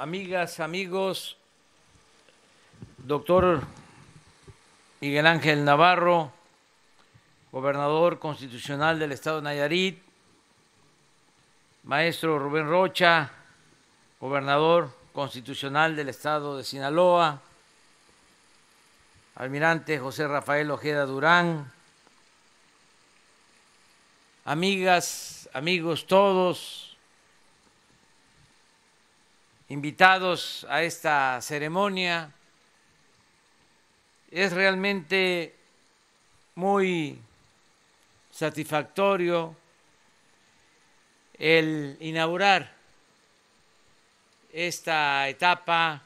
amigas, amigos, doctor Miguel Ángel Navarro, gobernador constitucional del estado de Nayarit, maestro Rubén Rocha, gobernador constitucional del estado de Sinaloa, almirante José Rafael Ojeda Durán, amigas, amigos todos, invitados a esta ceremonia. Es realmente muy satisfactorio el inaugurar esta etapa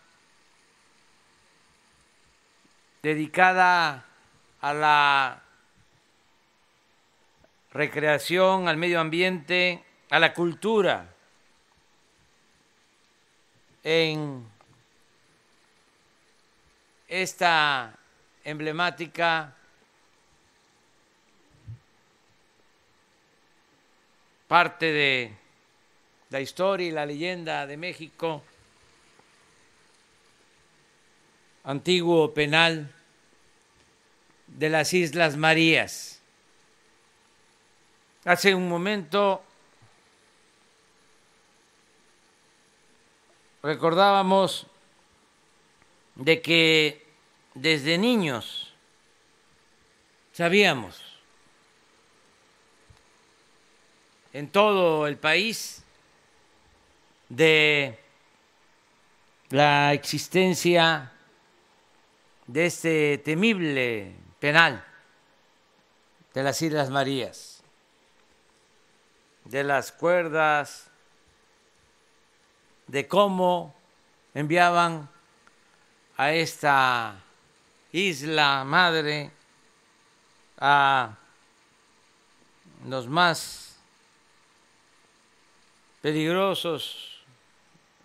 dedicada a la recreación, al medio ambiente, a la cultura en esta emblemática parte de la historia y la leyenda de México, antiguo penal de las Islas Marías. Hace un momento recordábamos de que desde niños sabíamos en todo el país de la existencia de este temible penal de las Islas Marías, de las cuerdas, de cómo enviaban a esta isla madre a los más peligrosos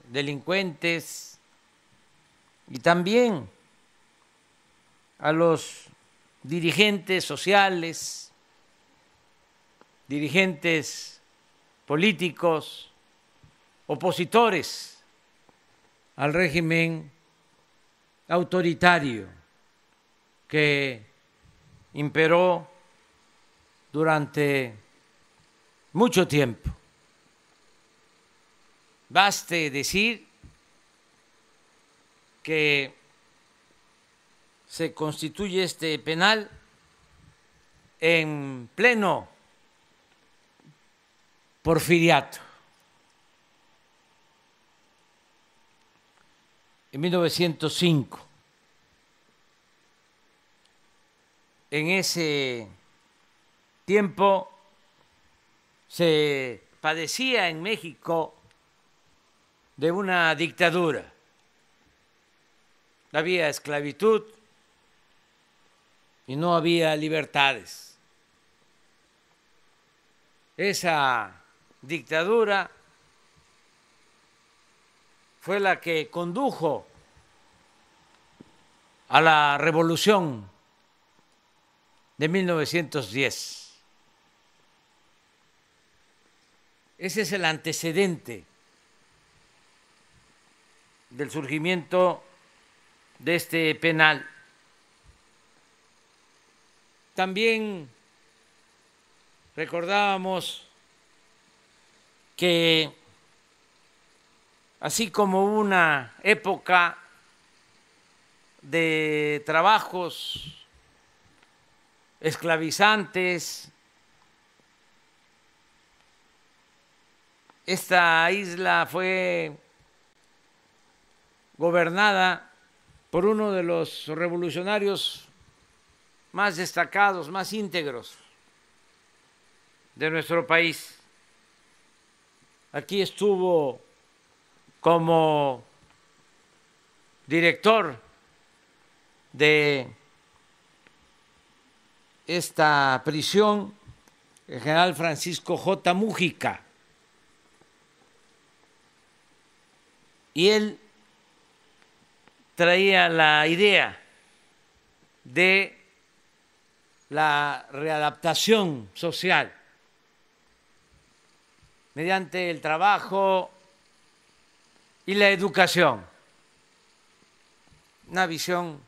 delincuentes y también a los dirigentes sociales, dirigentes políticos, opositores al régimen autoritario que imperó durante mucho tiempo. Baste decir que se constituye este penal en pleno porfiriato. En 1905, en ese tiempo se padecía en México de una dictadura. Había esclavitud y no había libertades. Esa dictadura fue la que condujo a la revolución de 1910. Ese es el antecedente del surgimiento de este penal. También recordábamos que así como una época de trabajos esclavizantes, esta isla fue gobernada por uno de los revolucionarios más destacados, más íntegros de nuestro país. Aquí estuvo como director de esta prisión el general Francisco J. Mújica. Y él traía la idea de la readaptación social mediante el trabajo y la educación. Una visión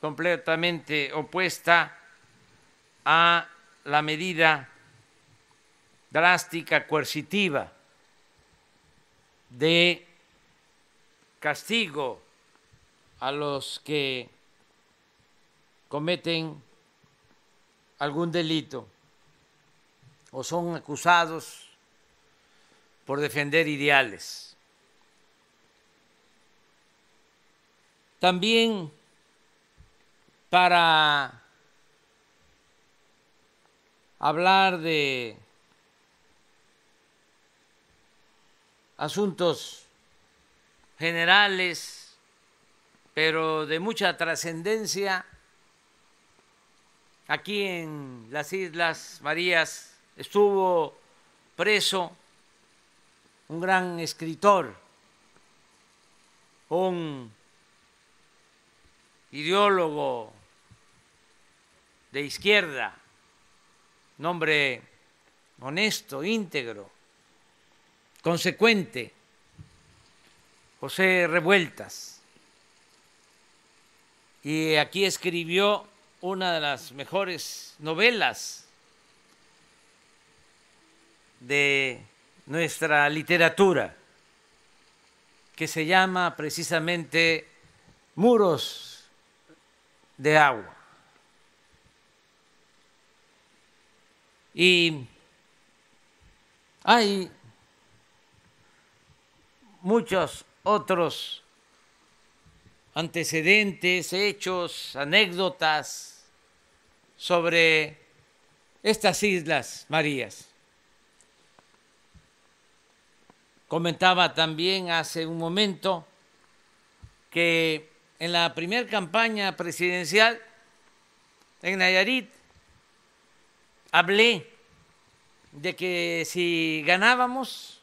completamente opuesta a la medida drástica, coercitiva de castigo a los que cometen algún delito o son acusados por defender ideales. También para hablar de asuntos generales, pero de mucha trascendencia. Aquí en las Islas Marías estuvo preso un gran escritor, un ideólogo de izquierda, nombre honesto, íntegro, consecuente, José Revueltas. Y aquí escribió una de las mejores novelas de nuestra literatura, que se llama precisamente Muros de Agua. Y hay muchos otros antecedentes, hechos, anécdotas sobre estas Islas Marías. Comentaba también hace un momento que en la primera campaña presidencial en Nayarit hablé de que si ganábamos,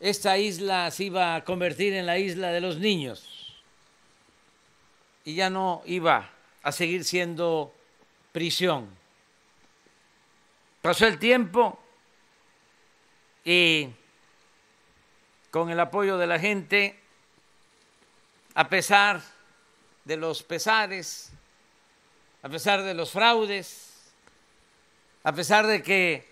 esta isla se iba a convertir en la isla de los niños y ya no iba a seguir siendo prisión. Pasó el tiempo y con el apoyo de la gente, a pesar de los pesares, a pesar de los fraudes, a pesar de que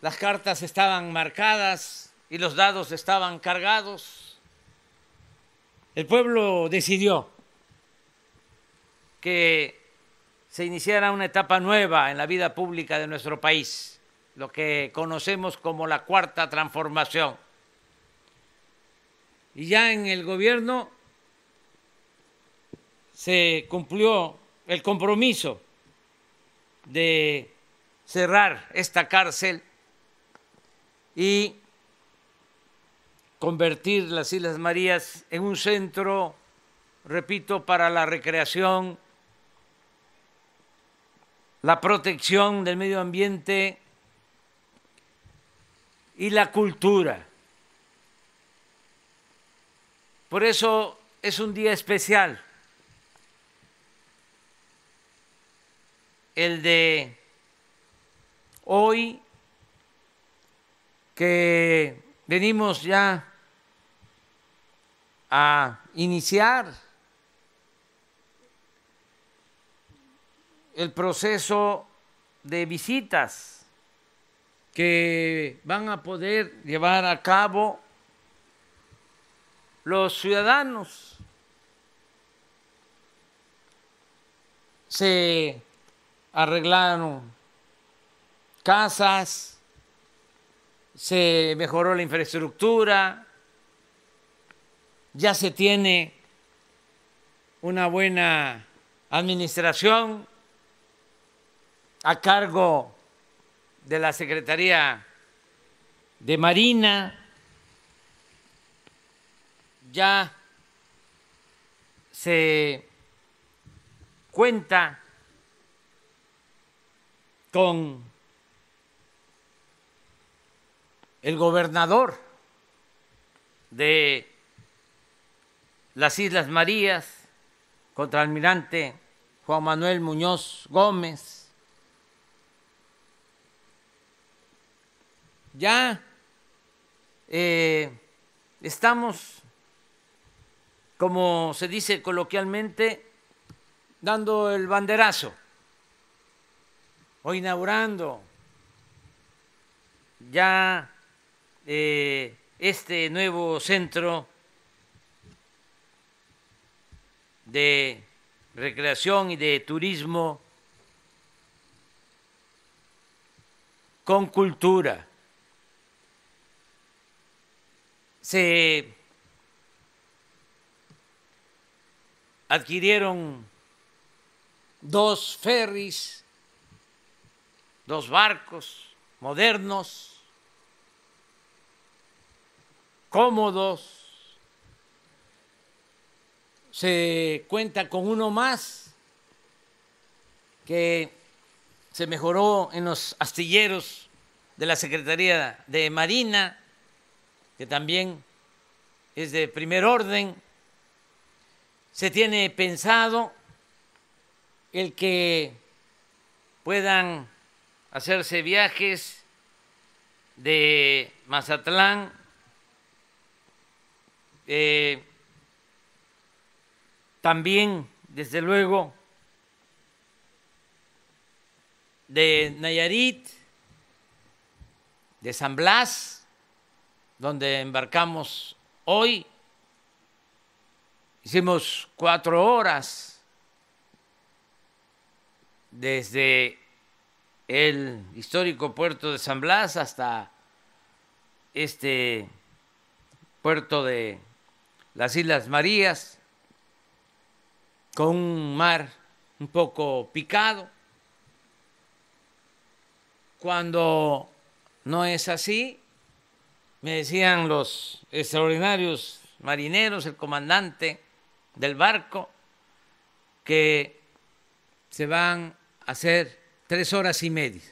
las cartas estaban marcadas y los dados estaban cargados, el pueblo decidió que se iniciara una etapa nueva en la vida pública de nuestro país lo que conocemos como la cuarta transformación. Y ya en el gobierno se cumplió el compromiso de cerrar esta cárcel y convertir las Islas Marías en un centro, repito, para la recreación, la protección del medio ambiente y la cultura. Por eso es un día especial, el de hoy que venimos ya a iniciar el proceso de visitas que van a poder llevar a cabo los ciudadanos. Se arreglaron casas, se mejoró la infraestructura, ya se tiene una buena administración a cargo de la Secretaría de Marina, ya se cuenta con el gobernador de las Islas Marías, contraalmirante Juan Manuel Muñoz Gómez, ya eh, estamos, como se dice coloquialmente, dando el banderazo o inaugurando ya eh, este nuevo centro de recreación y de turismo con cultura. Se adquirieron dos ferries, dos barcos modernos, cómodos, se cuenta con uno más que se mejoró en los astilleros de la Secretaría de Marina, que también es de primer orden. Se tiene pensado el que puedan hacerse viajes de Mazatlán, eh, también, desde luego, de Nayarit, de San Blas, donde embarcamos hoy. Hicimos cuatro horas desde el histórico puerto de San Blas hasta este puerto de las Islas Marías con un mar un poco picado. Cuando no es así, me decían los extraordinarios marineros, el comandante del barco, que se van a hacer tres horas y media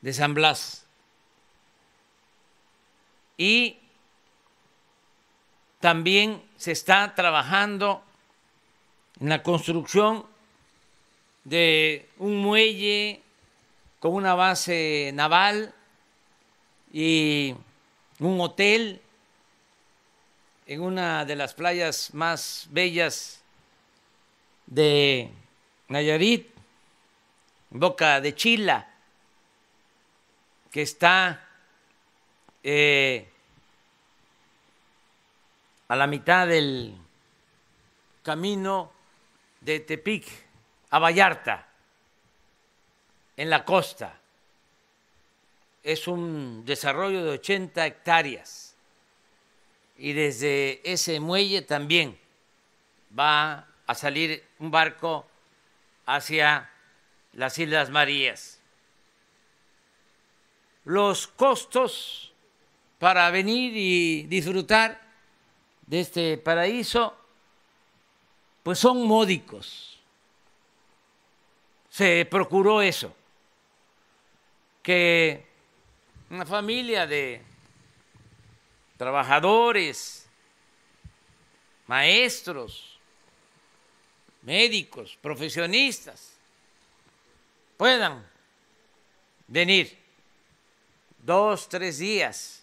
de San Blas. Y también se está trabajando en la construcción de un muelle con una base naval y un hotel en una de las playas más bellas de Nayarit, Boca de Chila, que está eh, a la mitad del camino de Tepic a Vallarta, en la costa. Es un desarrollo de 80 hectáreas y desde ese muelle también va a salir un barco hacia las Islas Marías. Los costos para venir y disfrutar de este paraíso pues son módicos. Se procuró eso, que una familia de trabajadores, maestros, médicos, profesionistas, puedan venir dos, tres días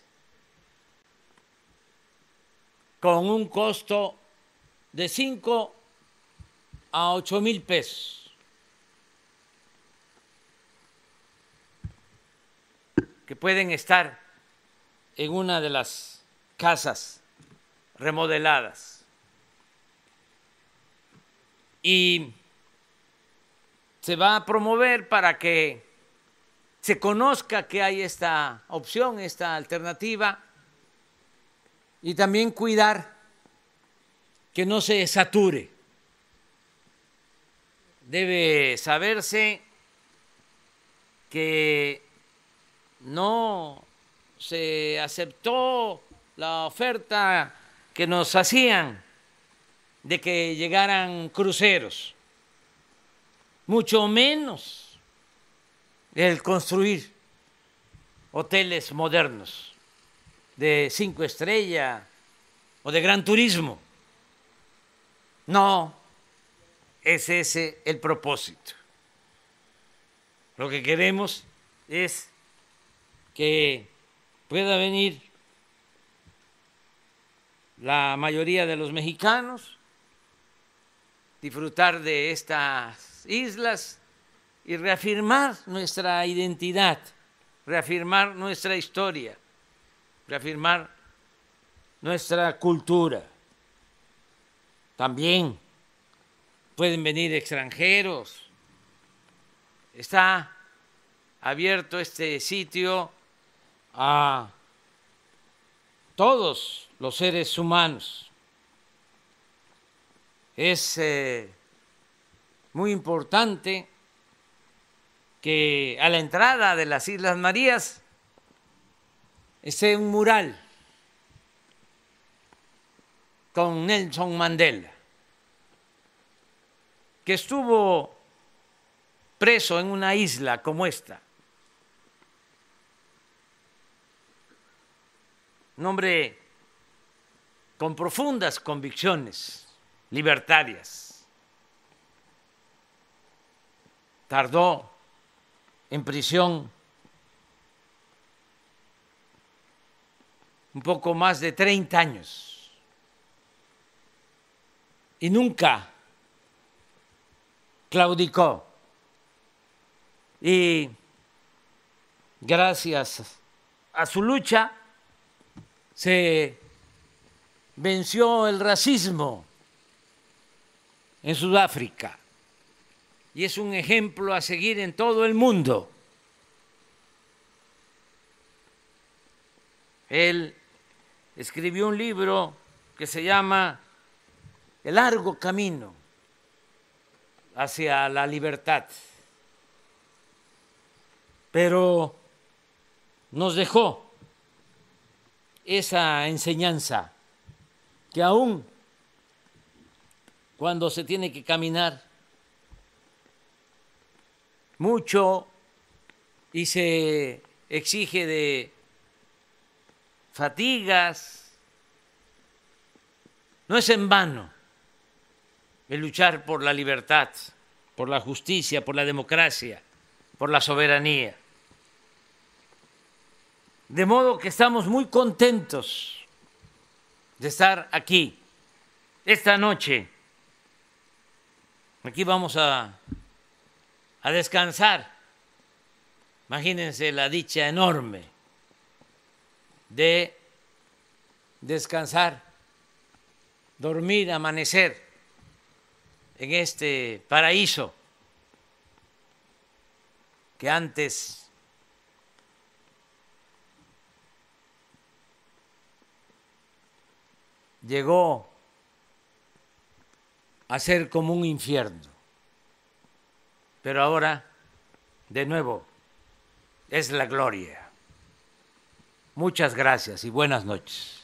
con un costo de cinco a ocho mil pesos. que pueden estar en una de las casas remodeladas. Y se va a promover para que se conozca que hay esta opción, esta alternativa, y también cuidar que no se sature debe saberse que no se aceptó la oferta que nos hacían de que llegaran cruceros, mucho menos el construir hoteles modernos de cinco estrellas o de gran turismo. No, es ese el propósito. Lo que queremos es que pueda venir la mayoría de los mexicanos, disfrutar de estas islas y reafirmar nuestra identidad, reafirmar nuestra historia, reafirmar nuestra cultura. También pueden venir extranjeros. Está abierto este sitio a todos los seres humanos. Es eh, muy importante que a la entrada de las Islas Marías esté un mural con Nelson Mandela, que estuvo preso en una isla como esta. Un hombre con profundas convicciones libertarias. Tardó en prisión un poco más de 30 años y nunca claudicó. Y gracias a su lucha se venció el racismo en Sudáfrica y es un ejemplo a seguir en todo el mundo. Él escribió un libro que se llama El largo camino hacia la libertad, pero nos dejó esa enseñanza que aún cuando se tiene que caminar mucho y se exige de fatigas, no es en vano el luchar por la libertad, por la justicia, por la democracia, por la soberanía. De modo que estamos muy contentos de estar aquí esta noche Aquí vamos a, a descansar. Imagínense la dicha enorme de descansar, dormir, amanecer en este paraíso que antes llegó a ser como un infierno. Pero ahora, de nuevo, es la gloria. Muchas gracias y buenas noches.